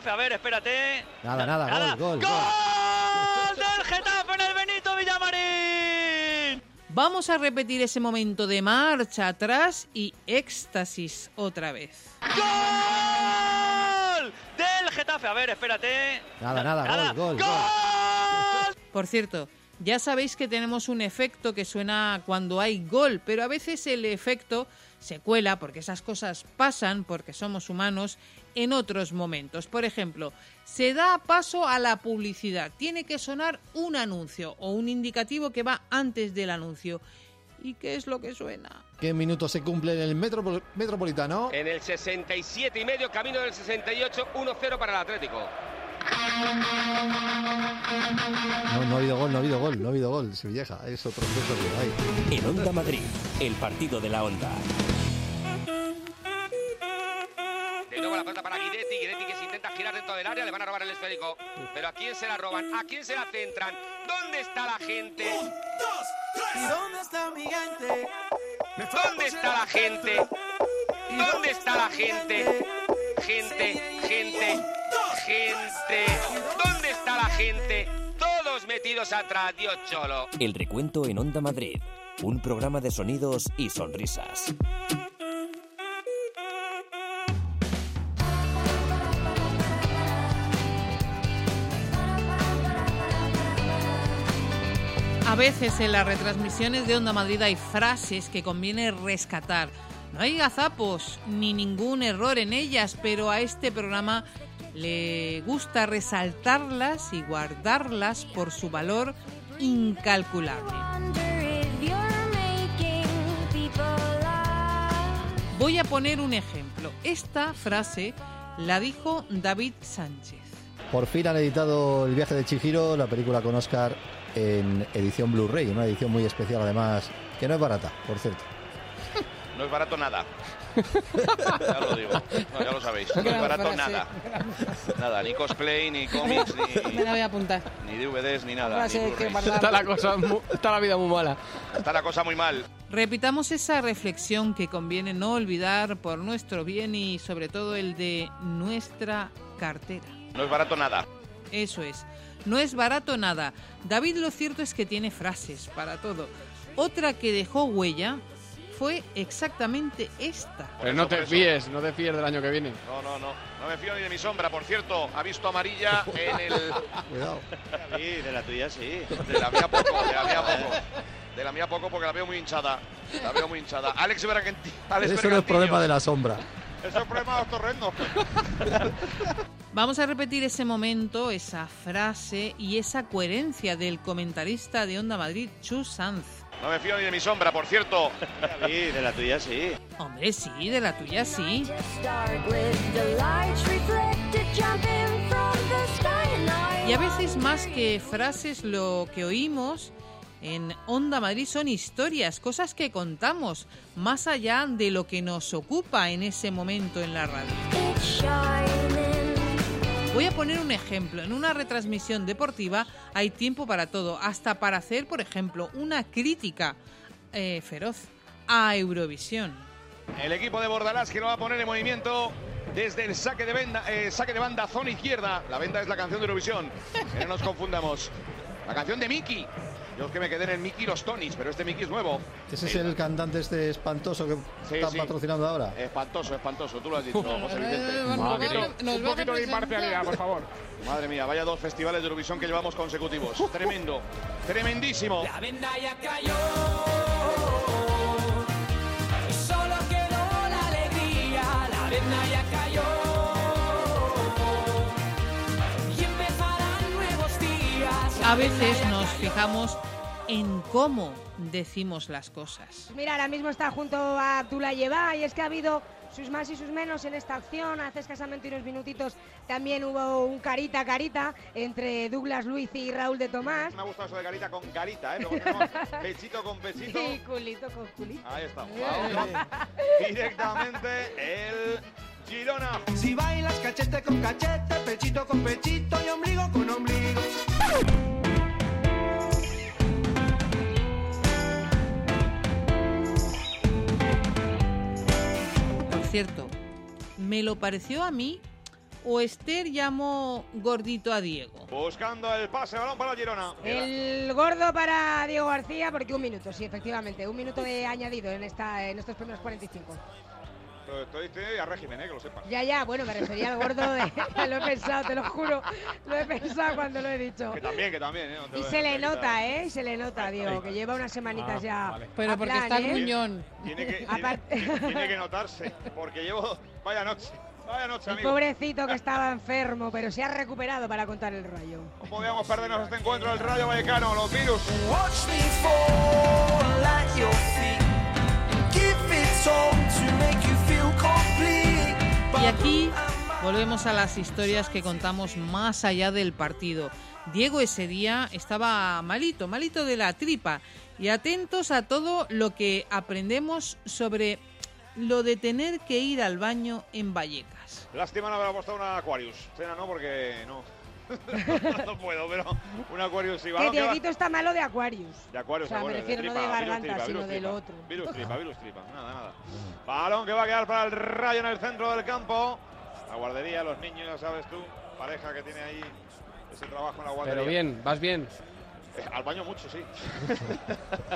Getafe. A ver, espérate. Nada, nada, gol, gol, gol. ¡Gol del Getafe en el Benito Villamarín! Vamos a repetir ese momento de marcha atrás y éxtasis otra vez. ¡Gol! Del Getafe. A ver, espérate. Nada, nada, gol, gol, gol. Por cierto, ya sabéis que tenemos un efecto que suena cuando hay gol, pero a veces el efecto se cuela porque esas cosas pasan, porque somos humanos, en otros momentos. Por ejemplo, se da paso a la publicidad. Tiene que sonar un anuncio o un indicativo que va antes del anuncio. ¿Y qué es lo que suena? ¿Qué minuto se cumple en el metro, Metropolitano? En el 67 y medio, camino del 68, 1-0 para el Atlético. No, no ha habido gol, no ha habido gol, no ha habido gol. Sevilleja, es otro proceso que hay. En Onda Madrid, el partido de la Onda. De nuevo la pelota para Guidetti, Guidetti que se intenta girar dentro del área, le van a robar el esférico. Pero ¿a quién se la roban? ¿A quién se la centran? ¿Dónde está la gente? ¿Y dónde está mi gente? ¿Dónde está la gente? ¿Dónde está la gente? Gente, gente, gente. ¿Dónde está la gente? Todos metidos atrás, Dios cholo. El recuento en Onda Madrid. Un programa de sonidos y sonrisas. A veces en las retransmisiones de Onda Madrid hay frases que conviene rescatar. No hay gazapos ni ningún error en ellas, pero a este programa le gusta resaltarlas y guardarlas por su valor incalculable. Voy a poner un ejemplo. Esta frase la dijo David Sánchez. Por fin han editado El viaje de Chihiro, la película con Oscar en edición Blu-ray, una edición muy especial además, que no es barata, por cierto. No es barato nada. Ya lo digo, No, ya lo sabéis. No es barato frase. nada. Nada, ni cosplay, ni cómics, Me ni, la voy a apuntar. ni DVDs, ni nada. Ni. Está la cosa está la vida muy mala. Está la cosa muy mal. Repitamos esa reflexión que conviene no olvidar por nuestro bien y sobre todo el de nuestra cartera. No es barato nada. Eso es. No es barato nada. David lo cierto es que tiene frases para todo. Otra que dejó huella fue exactamente esta. Pero no te fíes, no te fíes del año que viene. No, no, no. No me fío ni de mi sombra, por cierto. Ha visto amarilla en el. Cuidado. Sí, de la tuya sí. De la mía poco, de la mía poco. De la mía poco porque la veo muy hinchada. La veo muy hinchada. Alex Berganti. Alex Eso no es problema de la sombra. Eso es problema de los torrendos. Vamos a repetir ese momento, esa frase y esa coherencia del comentarista de Onda Madrid, Chu Sanz. No me fío ni de mi sombra, por cierto. Sí, de la tuya sí. Hombre, sí, de la tuya sí. Y a veces más que frases lo que oímos en Onda Madrid son historias, cosas que contamos, más allá de lo que nos ocupa en ese momento en la radio. Voy a poner un ejemplo. En una retransmisión deportiva hay tiempo para todo, hasta para hacer, por ejemplo, una crítica eh, feroz a Eurovisión. El equipo de Bordalás que lo va a poner en movimiento desde el saque de, banda, eh, saque de banda, zona izquierda. La venda es la canción de Eurovisión. Que no nos confundamos. La canción de Miki. Yo es que me quedé en el Miki y los Tonys, pero este Miki es nuevo. Ese es el cantante este espantoso que Sí, están sí. patrocinando ahora. Espantoso, espantoso. Tú lo has dicho, José Vicente. Un poquito, un poquito de imparcialidad, por favor. Madre mía, vaya dos festivales de Eurovisión que llevamos consecutivos. Tremendo. Tremendísimo. La venda ya cayó. Solo quedó la alegría. La venda ya A veces nos fijamos en cómo decimos las cosas. Mira, ahora mismo está junto a Abdullah Yeba y es que ha habido sus más y sus menos en esta acción. Hace escasamente unos minutitos también hubo un carita a carita entre Douglas Luiz y Raúl de Tomás. Me ha gustado eso de carita con carita, ¿eh? Pechito con pechito. Y culito con culito. Ahí estamos. Vamos directamente el Girona. Si bailas cachete con cachete, pechito con pechito y ombligo con ombligo. Cierto, me lo pareció a mí o Esther llamó gordito a Diego. Buscando el pase, balón para Girona. El gordo para Diego García, porque un minuto, sí, efectivamente. Un minuto de añadido en, esta, en estos primeros 45. Estoy, estoy, estoy a régimen, ¿eh? que lo sepas. Ya, ya, bueno, me refería al gordo de. lo he pensado, te lo juro. Lo he pensado cuando lo he dicho. Que también, que también, ¿eh? No Y se le quitar. nota, ¿eh? Y se le nota, Diego, que lleva unas semanitas Ah, ya. vale. a plan, ¿eh? Tiene que, Aparte- tiene, tiene que notarse, porque llevo. Vaya noche, vaya noche, El amigo. pobrecito que estaba enfermo, pero se ha recuperado para contar el rayo. No podíamos perdernos este encuentro del Rayo Vallecano, los virus. Watch me fall Y aquí volvemos a las historias que contamos más allá del partido. Diego ese día estaba malito, malito de la tripa. Y atentos a todo lo que aprendemos sobre lo de tener que ir al baño en Vallecas. Lástima no haber apostado una Aquarius. Cena no, porque no. no puedo, pero un Aquarius sí. Que Dieguito está malo de Aquarius. De Aquarius, O sea, me refiero no de tripa, virus garganta, tripa, sino virus de lo tripa. otro. Virus tripa, virus tripa. Nada, nada. Balón que va a quedar para el Rayo en el centro del campo. La guardería, los niños, ya sabes tú. Pareja que tiene ahí ese trabajo en la guardería. Pero bien, vas bien. Eh, Al baño mucho, sí.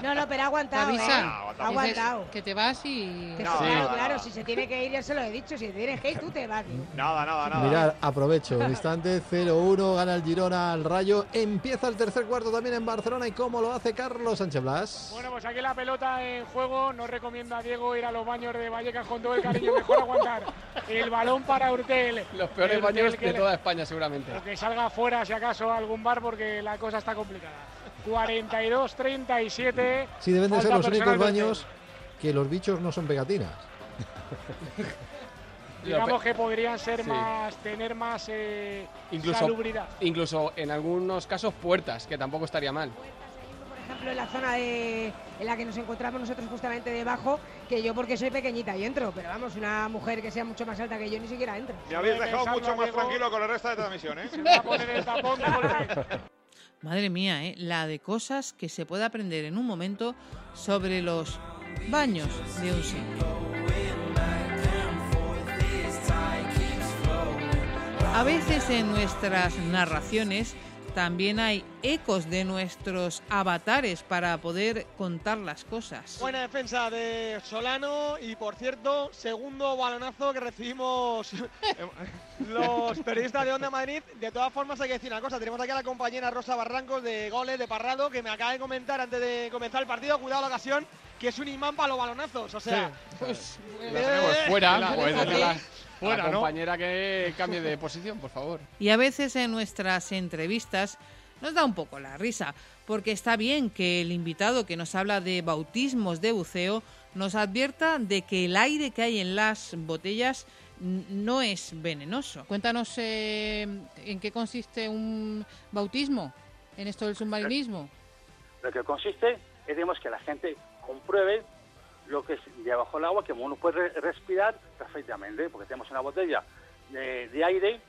No, no, pero ha aguantado. Te ¿eh? Ha Dices aguantado. Que te vas y. Que No, sí, nada, claro, claro, si se tiene que ir ya se lo he dicho. Si tienes que ir, tú te vas. Nada, nada, nada. Mirar, aprovecho instante 0-1, gana el Girona al Rayo. Empieza el tercer cuarto también en Barcelona y cómo lo hace Carlos Sánchez Blas. Bueno, pues aquí la pelota en juego. No recomiendo a Diego ir a los baños de Vallecas con todo el cariño. Mejor aguantar el balón para Urtel. Los peores Urtel baños de toda España, seguramente. que salga fuera, si acaso, a algún bar, porque la cosa está complicada. 42-37. Sí, deben de ser los únicos baños que los bichos no son pegatinas. Digamos que podrían ser Sí. más, tener más eh, Incluso, salubridad. incluso en algunos casos puertas, que tampoco estaría mal. Por ejemplo, en la zona de, en la que nos encontramos nosotros justamente debajo, que yo porque soy pequeñita y entro, pero vamos, una mujer que sea mucho más alta que yo ni siquiera entra. Me habéis dejado mucho más tranquilo con el resto de transmisión, ¿eh? Se va a poner el tapón de. Madre mía, ¿eh? la de cosas que se puede aprender en un momento sobre los baños de un sitio. A veces en nuestras narraciones también hay ecos de nuestros avatares para poder contar las cosas. Buena defensa de Solano y por cierto, segundo balonazo que recibimos los periodistas de Onda Madrid. De todas formas hay que decir una cosa, tenemos aquí a la compañera Rosa Barrancos de Goles de Parrado que me acaba de comentar antes de comenzar el partido, cuidado la ocasión, que es un imán para los balonazos. O sea, pues, La tenemos eh, fuera, la- pues aquí, dile a la- fuera, la ¿no? compañera que cambie de posición, por favor. Y a veces en nuestras entrevistas nos da un poco la risa, porque está bien que el invitado que nos habla de bautismos de buceo nos advierta de que el aire que hay en las botellas no es venenoso. Cuéntanos eh, en qué consiste un bautismo en esto del submarinismo. Lo que consiste es digamos, que la gente compruebe lo que es debajo del agua, que uno puede re- respirar perfectamente, porque tenemos una botella de, de aire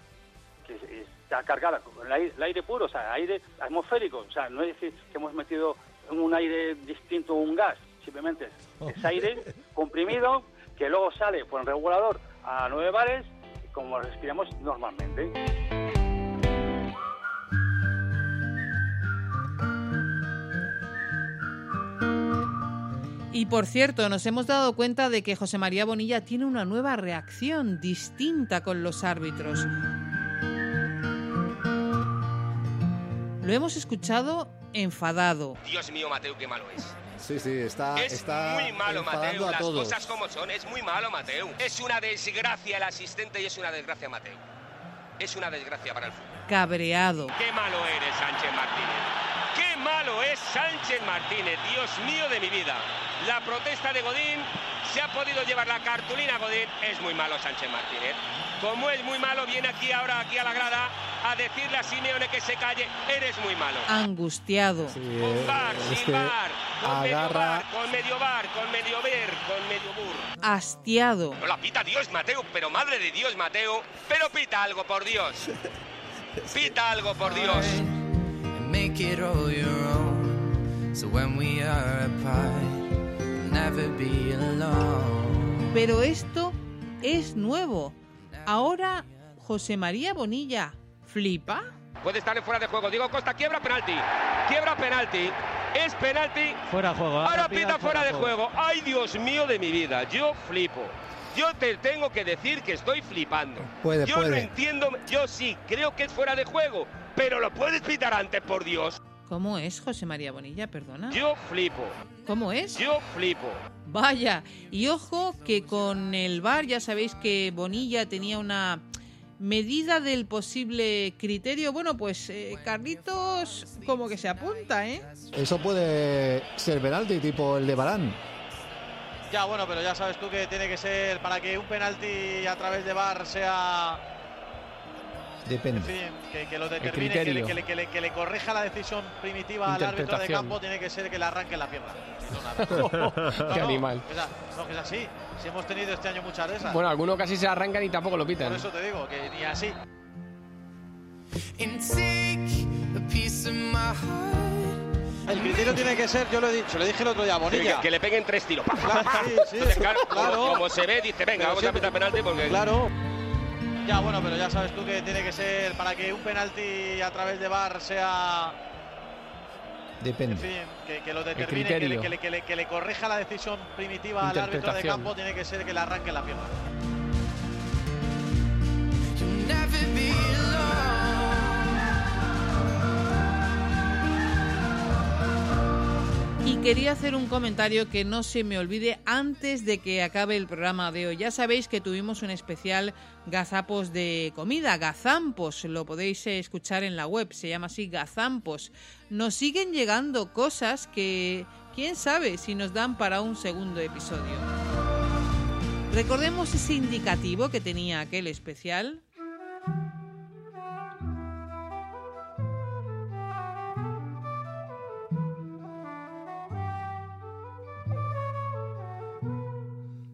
que es- está cargada con el aire, el aire puro, o sea, aire atmosférico, o sea, no es decir que hemos metido un aire distinto a un gas, simplemente es, es aire comprimido que luego sale por el regulador a 9 bares, como respiramos normalmente. Y por cierto, nos hemos dado cuenta de que José María Bonilla tiene una nueva reacción distinta con los árbitros. Lo hemos escuchado enfadado. Dios mío, Mateo, qué malo es. Sí, sí, está, es está muy malo, enfadando Mateo. a Las todos. cosas como son. Es muy malo, Mateo. Es una desgracia el asistente y es una desgracia, Mateo. Es una desgracia para el fútbol. Cabreado. Qué malo eres, Sánchez Martínez. Malo es Sánchez Martínez, Dios mío de mi vida. La protesta de Godín, se ha podido llevar la cartulina Godín, es muy malo Sánchez Martínez. Como es muy malo, viene aquí ahora, aquí a la grada, a decirle a Simeone que se calle, eres muy malo. Angustiado. Con bar, es sin que bar, con medio agarra- bar, con medio bar, con medio ver, con medio bur. Hastiado. No la pita Dios, Mateo, pero madre de Dios, Mateo. Pero pita algo, por Dios. Pita algo, por Dios. Make it all your own. So when we are apart, we'll never be alone. Pero esto es nuevo. Ahora José María Bonilla flipa. Puede estar en fuera de juego. Diego Costa quiebra penalti. Quiebra penalti. Es penalti. Fuera de juego. Ahora pita fuera de juego. Ay, Dios mío de mi vida. Yo flipo. Yo te tengo que decir que estoy flipando. Puede, yo no puede. entiendo. Yo sí, creo que es fuera de juego. Pero lo puedes pitar antes, por Dios. ¿Cómo es José María Bonilla? Perdona. Yo flipo. ¿Cómo es? Yo flipo. Vaya, y ojo que con el VAR ya sabéis que Bonilla tenía una medida del posible criterio. Bueno, pues eh, Carlitos como que se apunta, ¿eh? Eso puede ser penalti, tipo el de Barán. Ya, bueno, pero ya sabes tú que tiene que ser para que un penalti a través de VAR sea, Depende. fin, que, que lo determine, que le, le, que le- que le corrija la decisión primitiva al árbitro de campo, tiene que ser que le arranque la pierna. No, nada. Qué animal. que es a- No, que es así. Si hemos tenido este año muchas de esas. Bueno, algunos casi se arrancan y tampoco lo Por pitan. eso te digo, que ni así. And take a piece of my heart. El criterio tiene que ser, yo lo he dicho, le dije el otro día a Bonilla. Que, que le peguen tres tiros. Claro, sí, sí, Entonces, claro, claro. Como, como se ve, dice, venga, Pero vamos siempre- a pitar penalti porque... Claro. Ya, bueno, pero ya sabes tú que tiene que ser para que un penalti a través de VAR sea, en Depende. fin, que, que lo determine, que le, que, le, que le- que le corrija la decisión primitiva al árbitro de campo, tiene que ser que le arranque la pierna. Quería hacer un comentario que no se me olvide antes de que acabe el programa de hoy. Ya sabéis que tuvimos un especial gazapos de comida, gazampos, lo podéis eh, escuchar en la web, se llama así gazampos. Nos siguen llegando cosas que quién sabe si nos dan para un segundo episodio. Recordemos ese indicativo que tenía aquel especial.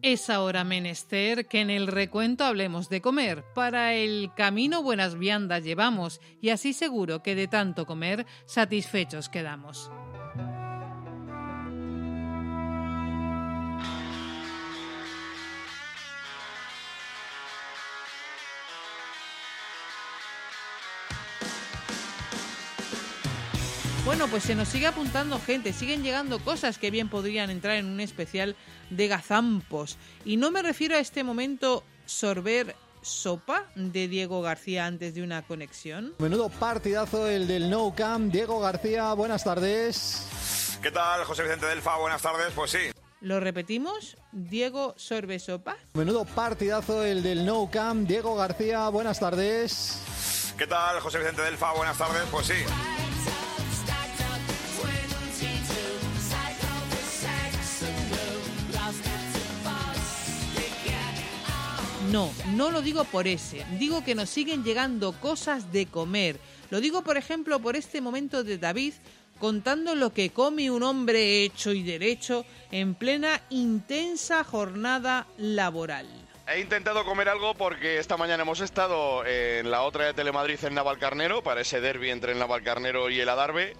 Es ahora menester que en el recuento hablemos de comer. Para el camino buenas viandas llevamos y así seguro que de tanto comer satisfechos quedamos. Bueno, pues se nos sigue apuntando gente, siguen llegando cosas que bien podrían entrar en un especial de gazampos. Y no me refiero a este momento sorber sopa de Diego García antes de una conexión. Menudo partidazo el del No Camp. Diego García, buenas tardes. ¿Qué tal, José Vicente Delfa? Buenas tardes. Pues sí. ¿Lo repetimos? Diego sorbe sopa. Menudo partidazo el del No Camp. Diego García, buenas tardes. ¿Qué tal, José Vicente Delfa? Buenas tardes. Pues sí. No, no lo digo por ese. Digo que nos siguen llegando cosas de comer. Lo digo, por ejemplo, por este momento de David contando lo que come un hombre hecho y derecho en plena intensa jornada laboral. He intentado comer algo porque esta mañana hemos estado en la otra de Telemadrid en Navalcarnero, para ese derby entre el Navalcarnero y el Adarve.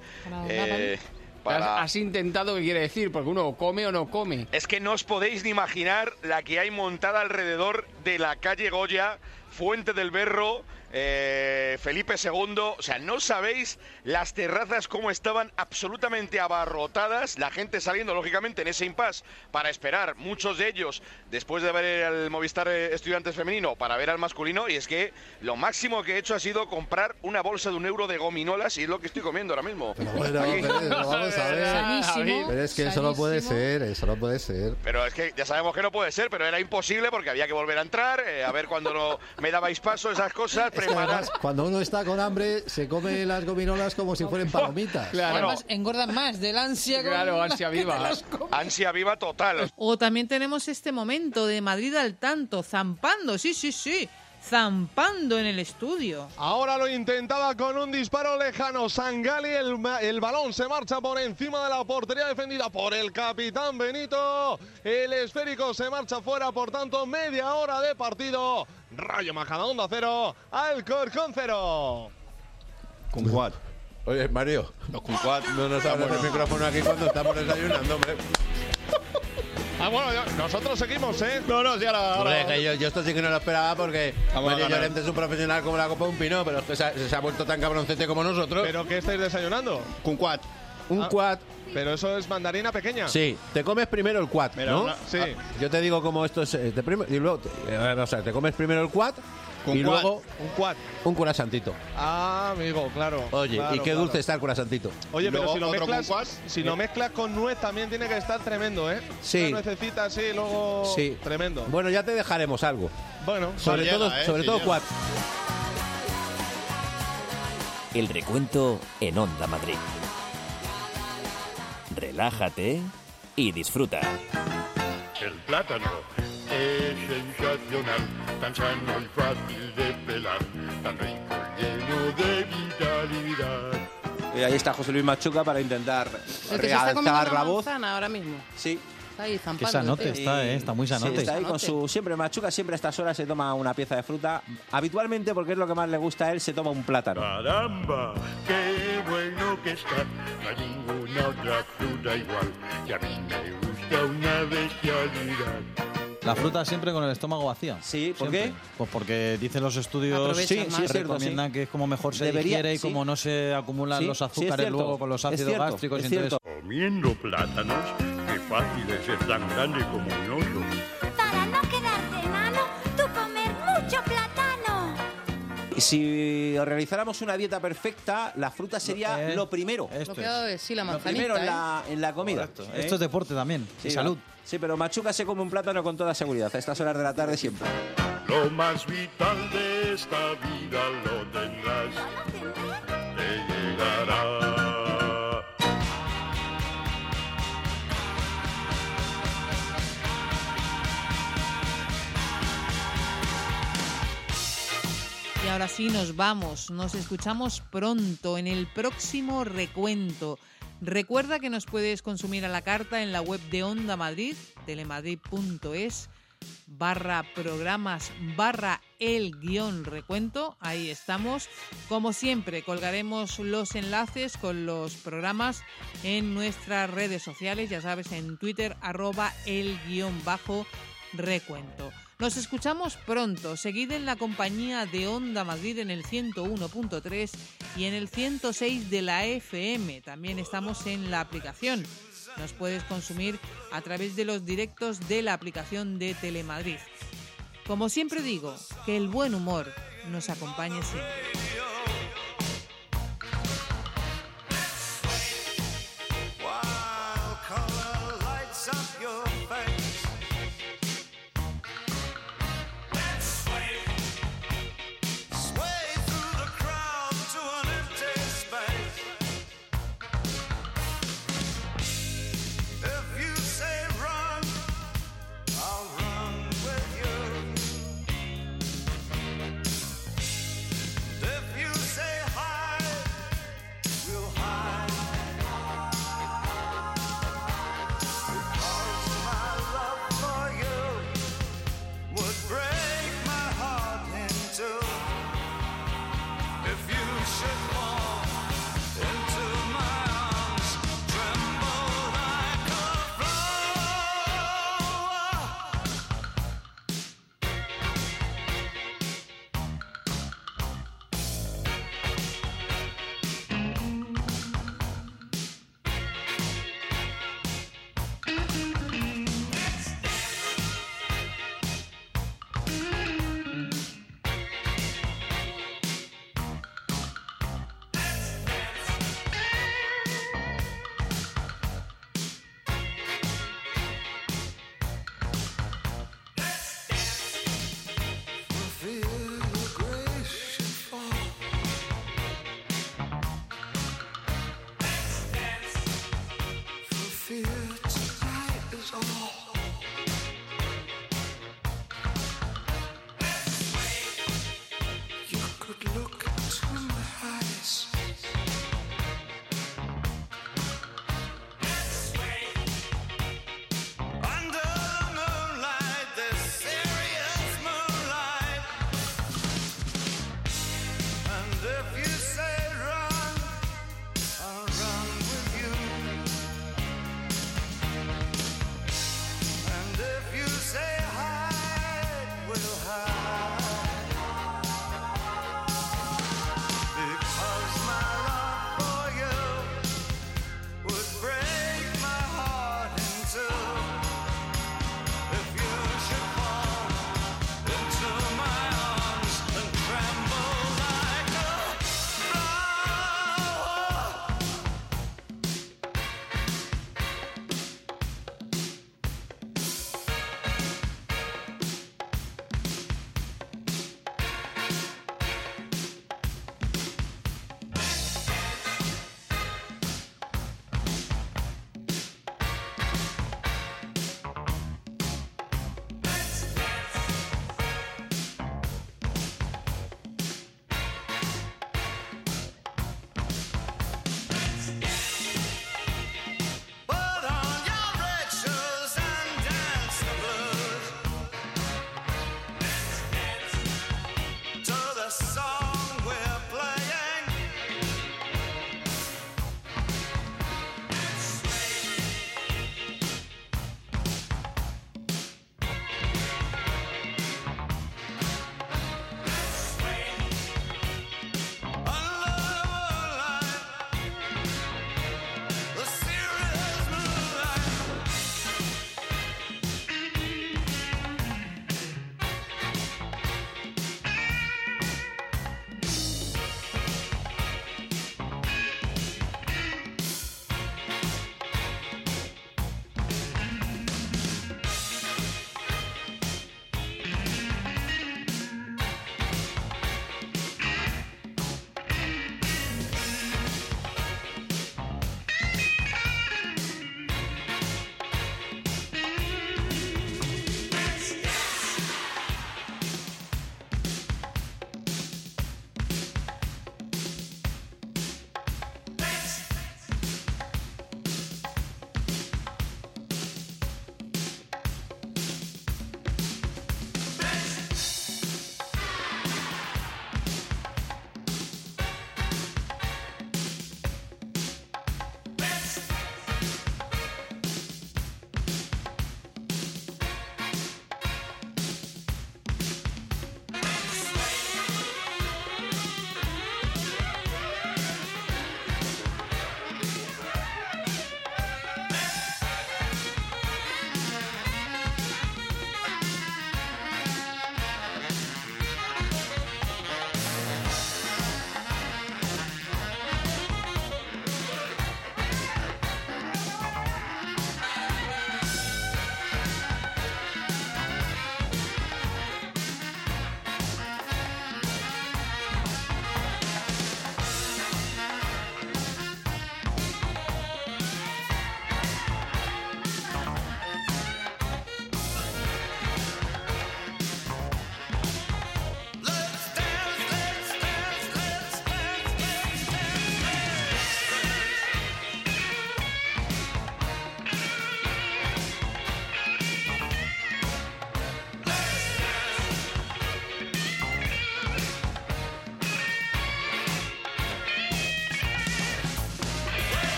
Eh, para- Has, has intentado, ¿qué quiere decir? Porque uno come o no come. Es que no os podéis ni imaginar la que hay montada alrededor de la calle Goya, Fuente del Berro, eh, Felipe II. O sea, no sabéis las terrazas cómo estaban absolutamente abarrotadas, la gente saliendo lógicamente en ese impasse para esperar, muchos de ellos después de ver el Movistar eh, Estudiantes Femenino para ver al masculino. Y es que lo máximo que he hecho ha sido comprar una bolsa de un euro de gominolas y es lo que estoy comiendo ahora mismo. Bueno, pero, pero vamos a ver. Sanísimo, Pero es que eso no puede sanísimo. ser, eso no puede ser. Pero es que ya sabemos que no puede ser, pero era imposible porque había que volver a entrar, eh, a ver cuando no me dabais paso, esas cosas, además, cuando uno está con hambre, se come las gominolas como si fueran palomitas. Además, engordan más del ansia. Claro, la ansia viva. Ansia viva total. O también tenemos este momento de Madrid al tanto, zampando, sí, sí, sí, zampando en el estudio. Ahora lo intentaba con un disparo lejano. Sangali, el, el balón se marcha por encima de la portería defendida por el capitán Benito. El esférico se marcha fuera, por tanto, media hora de partido. Rayo Majadahonda cero, Alcorcón cero. Con cuat. Oye, Mario. Los con cuat. No nos abres el micrófono aquí cuando estamos desayunando, hombre. Ah, bueno, nosotros seguimos, ¿eh? No, no, sí, ahora. Hombre, que yo, yo esto sí que no lo esperaba porque Vamos a Mario ganar. Llorente es un profesional como la copa de un pino, pero es que se ha, se ha vuelto tan cabroncete como nosotros. ¿Pero qué estáis desayunando? Con cuat. Un Ah, cuat. Pero eso es mandarina pequeña. Sí, te comes primero el quad, Mira, ¿no? una- sí. Ah, yo te digo cómo esto es. eh, te prim- y luego, te, eh, o sea, te comes primero el quad Con y cuat. luego Un cuat. un curasantito. Ah, amigo, claro. Oye, claro, y qué claro. dulce está el curasantito. Oye, pero luego si lo otro con mezclas, cuat. si lo mezclas con nuez también tiene que estar tremendo, ¿eh? Sí. Una nuececita así, luego Sí. tremendo. Bueno, ya te dejaremos algo. Bueno, Sobre llega, todo, ¿eh? sobre Sí todo llega. quad. El recuento en Onda Madrid. Relájate y disfruta. El plátano es sensacional, tan sano y fácil de pelar, tan rico y lleno de vitalidad. Y ahí está José Luis Machuca para intentar El que se está comiendo realzar la voz. ahora mismo. Sí. Está ahí zampando. Qué sanote está, ¿eh? Está muy Sí, sanote. está ahí con su siempre Machuca, siempre a estas horas se toma una pieza de fruta. Habitualmente, porque es lo que más le gusta a él, se toma un plátano. Caramba, qué bueno que está, no hay ninguna otra fruta igual, y a mí me gusta una bestialidad. La fruta siempre con el estómago vacío. Sí, ¿por Siempre. qué? Pues porque dicen los estudios Aprovechas Sí, sí, más. es cierto, recomiendan sí. que es como mejor se Debería- digiere y sí. como no se acumulan Sí, los azúcares cierto. luego con los ácidos cierto, gástricos. es y entonces Comiendo plátanos, qué fácil es ser tan grande como un oso. Si realizáramos una dieta perfecta, la fruta sería Eh, lo primero. Lo que de sí la Lo primero en ¿eh? la, en la comida. Correcto. ¿eh? Esto es deporte también. Sí, y salud. ¿no? Sí, pero Machuca se come un plátano con toda seguridad a estas horas de la tarde siempre. Lo más vital de esta vida lo tendrás, te llegará. Ahora sí nos vamos, nos escuchamos pronto en el próximo recuento. Recuerda que nos puedes consumir a la carta en la web de Onda Madrid, telemadrid.es, barra programas, barra el guion recuento, ahí estamos. Como siempre, colgaremos los enlaces con los programas en nuestras redes sociales, ya sabes, en Twitter, arroba el guion bajo recuento. Nos escuchamos pronto. Seguid en la compañía de Onda Madrid en el 101.3 y en el 106 de la FM. También estamos en la aplicación. Nos puedes consumir a través de los directos de la aplicación de Telemadrid. Como siempre digo, que el buen humor nos acompañe siempre.